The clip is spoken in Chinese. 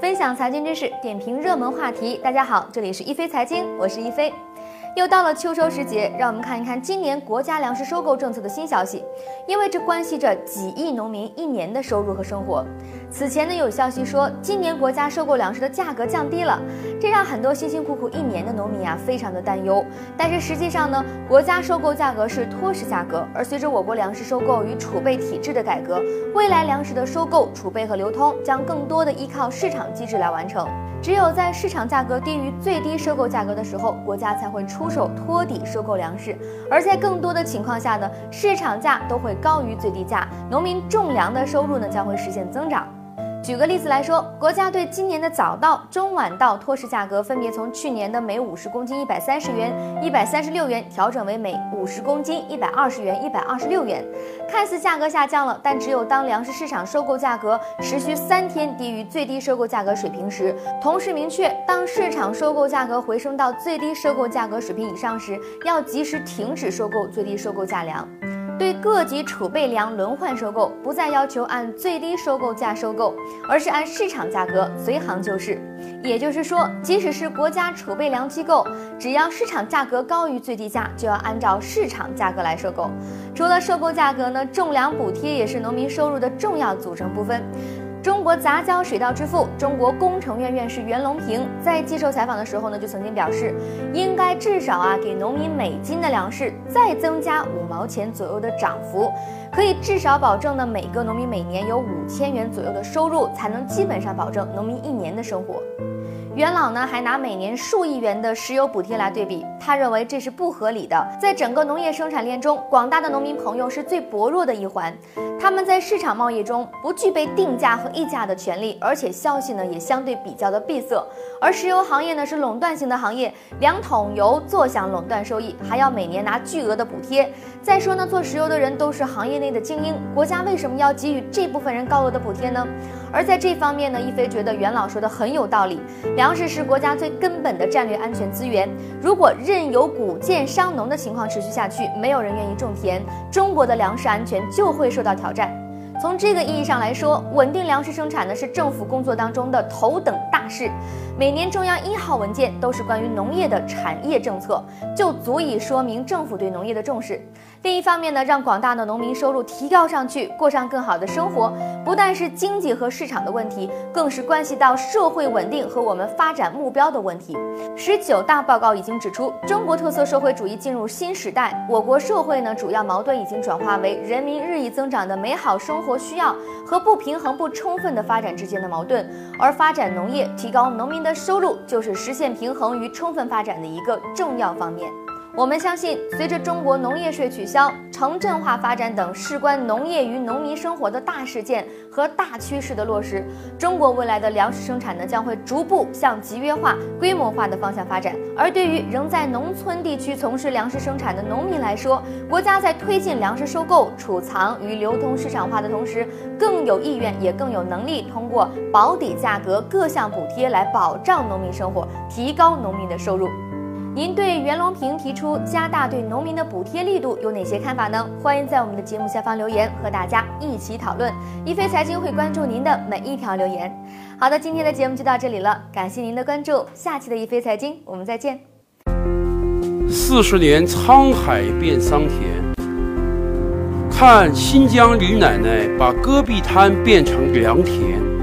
分享财经知识，点评热门话题。大家好，这里是一飞财经，我是一飞。又到了秋收时节，让我们看一看今年国家粮食收购政策的新消息，因为这关系着几亿农民一年的收入和生活。此前呢，有消息说今年国家收购粮食的价格降低了，这让很多辛辛苦苦一年的农民啊非常的担忧。但是实际上呢，国家收购价格是托市价格，而随着我国粮食收购与储备体制的改革，未来粮食的收购、储备和流通将更多的依靠市场机制来完成。只有在市场价格低于最低收购价格的时候，国家才会出手托底收购粮食；而在更多的情况下呢，市场价都会高于最低价，农民种粮的收入呢将会实现增长。举个例子来说，国家对今年的早稻、中晚稻托市价格分别从去年的每五十公斤一百三十元、一百三十六元调整为每五十公斤一百二十元、一百二十六元。看似价格下降了，但只有当粮食市场收购价格持续三天低于最低收购价格水平时，同时明确当市场收购价格回升到最低收购价格水平以上时，要及时停止收购最低收购价粮。对各级储备粮轮换收购，不再要求按最低收购价收购，而是按市场价格随行就市。也就是说，即使是国家储备粮机构，只要市场价格高于最低价，就要按照市场价格来收购。除了收购价格呢，种粮补贴也是农民收入的重要组成部分。中国杂交水稻之父、中国工程院院士袁隆平在接受采访的时候呢，就曾经表示，应该至少啊给农民每斤的粮食再增加五毛钱左右的涨幅，可以至少保证呢每个农民每年有五千元左右的收入，才能基本上保证农民一年的生活。元老呢还拿每年数亿元的石油补贴来对比，他认为这是不合理的。在整个农业生产链中，广大的农民朋友是最薄弱的一环。他们在市场贸易中不具备定价和议价的权利，而且消息呢也相对比较的闭塞。而石油行业呢是垄断性的行业，两桶油坐享垄断收益，还要每年拿巨额的补贴。再说呢，做石油的人都是行业内的精英，国家为什么要给予这部分人高额的补贴呢？而在这方面呢，一飞觉得元老说的很有道理。粮食是国家最根本的战略安全资源，如果任由谷贱伤农的情况持续下去，没有人愿意种田，中国的粮食安全就会受到挑战。从这个意义上来说，稳定粮食生产呢是政府工作当中的头等大事。每年中央一号文件都是关于农业的产业政策，就足以说明政府对农业的重视。另一方面呢，让广大的农民收入提高上去，过上更好的生活，不但是经济和市场的问题，更是关系到社会稳定和我们发展目标的问题。十九大报告已经指出，中国特色社会主义进入新时代，我国社会呢主要矛盾已经转化为人民日益增长的美好生活需要和不平衡不充分的发展之间的矛盾，而发展农业，提高农民的收入就是实现平衡与充分发展的一个重要方面。我们相信，随着中国农业税取消、城镇化发展等事关农业与农民生活的大事件和大趋势的落实，中国未来的粮食生产呢将会逐步向集约化、规模化的方向发展。而对于仍在农村地区从事粮食生产的农民来说，国家在推进粮食收购、储藏与流通市场化的同时，更有意愿也更有能力通过保底价格各项补贴来保障农民生活，提高农民的收入。您对袁隆平提出加大对农民的补贴力度有哪些看法呢？欢迎在我们的节目下方留言，和大家一起讨论。一飞财经会关注您的每一条留言。好的，今天的节目就到这里了，感谢您的关注。下期的一飞财经，我们再见。四十年沧海变桑田，看新疆李奶奶把戈壁滩变成良田。